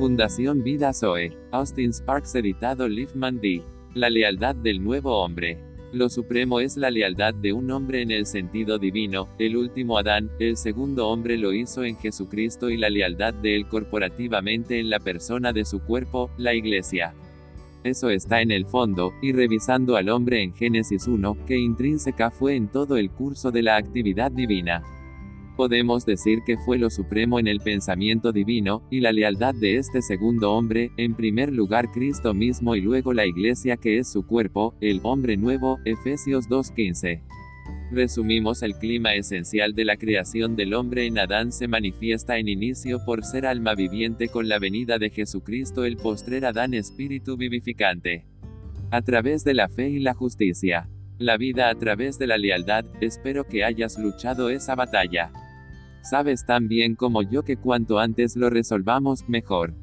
Fundación Vida Zoe. Austin Sparks editado Liefman D. La lealtad del nuevo hombre. Lo supremo es la lealtad de un hombre en el sentido divino, el último Adán, el segundo hombre lo hizo en Jesucristo y la lealtad de él corporativamente en la persona de su cuerpo, la iglesia. Eso está en el fondo, y revisando al hombre en Génesis 1, que intrínseca fue en todo el curso de la actividad divina. Podemos decir que fue lo supremo en el pensamiento divino, y la lealtad de este segundo hombre, en primer lugar Cristo mismo y luego la iglesia que es su cuerpo, el hombre nuevo, Efesios 2.15. Resumimos el clima esencial de la creación del hombre en Adán se manifiesta en inicio por ser alma viviente con la venida de Jesucristo el postrer Adán espíritu vivificante. A través de la fe y la justicia. La vida a través de la lealtad, espero que hayas luchado esa batalla. Sabes tan bien como yo que cuanto antes lo resolvamos, mejor.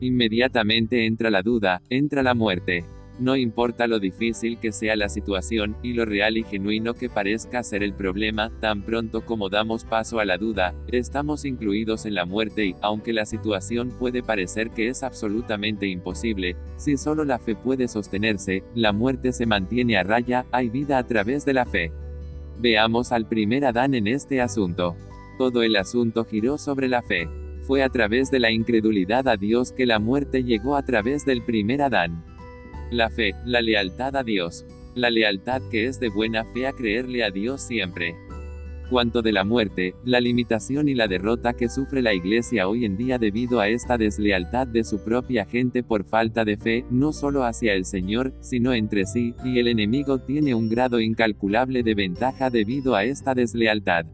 Inmediatamente entra la duda, entra la muerte. No importa lo difícil que sea la situación, y lo real y genuino que parezca ser el problema, tan pronto como damos paso a la duda, estamos incluidos en la muerte y, aunque la situación puede parecer que es absolutamente imposible, si solo la fe puede sostenerse, la muerte se mantiene a raya, hay vida a través de la fe. Veamos al primer Adán en este asunto. Todo el asunto giró sobre la fe. Fue a través de la incredulidad a Dios que la muerte llegó a través del primer Adán. La fe, la lealtad a Dios. La lealtad que es de buena fe a creerle a Dios siempre. Cuanto de la muerte, la limitación y la derrota que sufre la Iglesia hoy en día debido a esta deslealtad de su propia gente por falta de fe, no solo hacia el Señor, sino entre sí, y el enemigo tiene un grado incalculable de ventaja debido a esta deslealtad.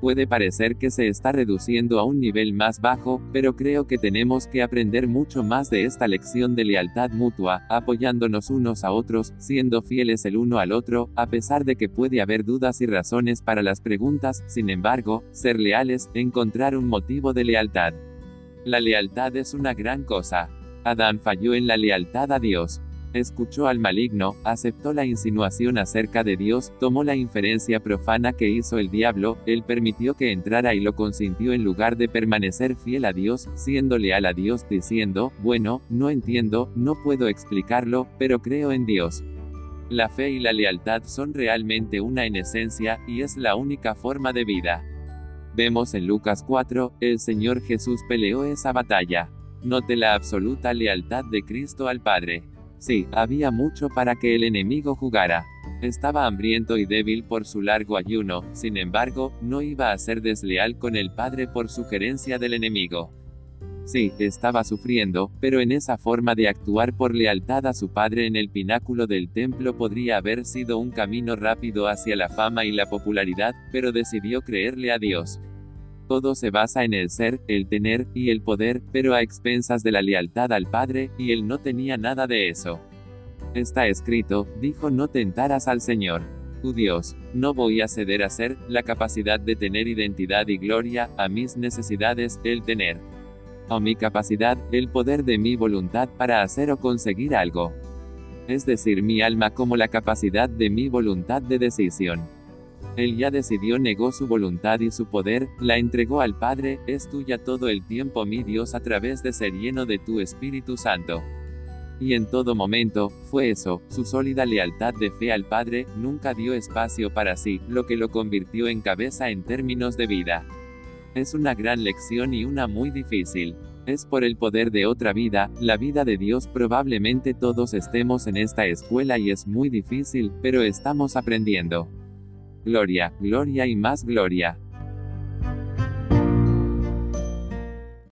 Puede parecer que se está reduciendo a un nivel más bajo, pero creo que tenemos que aprender mucho más de esta lección de lealtad mutua, apoyándonos unos a otros, siendo fieles el uno al otro, a pesar de que puede haber dudas y razones para las preguntas, sin embargo, ser leales, encontrar un motivo de lealtad. La lealtad es una gran cosa. Adán falló en la lealtad a Dios. Escuchó al maligno, aceptó la insinuación acerca de Dios, tomó la inferencia profana que hizo el diablo, él permitió que entrara y lo consintió en lugar de permanecer fiel a Dios, siendo leal a Dios, diciendo, bueno, no entiendo, no puedo explicarlo, pero creo en Dios. La fe y la lealtad son realmente una en esencia, y es la única forma de vida. Vemos en Lucas 4, el Señor Jesús peleó esa batalla. Note la absoluta lealtad de Cristo al Padre. Sí, había mucho para que el enemigo jugara. Estaba hambriento y débil por su largo ayuno, sin embargo, no iba a ser desleal con el Padre por sugerencia del enemigo. Sí, estaba sufriendo, pero en esa forma de actuar por lealtad a su padre en el pináculo del templo podría haber sido un camino rápido hacia la fama y la popularidad, pero decidió creerle a Dios. Todo se basa en el ser, el tener, y el poder, pero a expensas de la lealtad al Padre, y él no tenía nada de eso. Está escrito, dijo no tentarás al Señor. Tu Dios, no voy a ceder a ser, la capacidad de tener identidad y gloria, a mis necesidades, el tener. A mi capacidad, el poder de mi voluntad para hacer o conseguir algo. Es decir, mi alma como la capacidad de mi voluntad de decisión. Él ya decidió, negó su voluntad y su poder, la entregó al Padre, es tuya todo el tiempo mi Dios a través de ser lleno de tu Espíritu Santo. Y en todo momento, fue eso, su sólida lealtad de fe al Padre, nunca dio espacio para sí, lo que lo convirtió en cabeza en términos de vida. Es una gran lección y una muy difícil. Es por el poder de otra vida, la vida de Dios probablemente todos estemos en esta escuela y es muy difícil, pero estamos aprendiendo. Gloria, gloria y más gloria.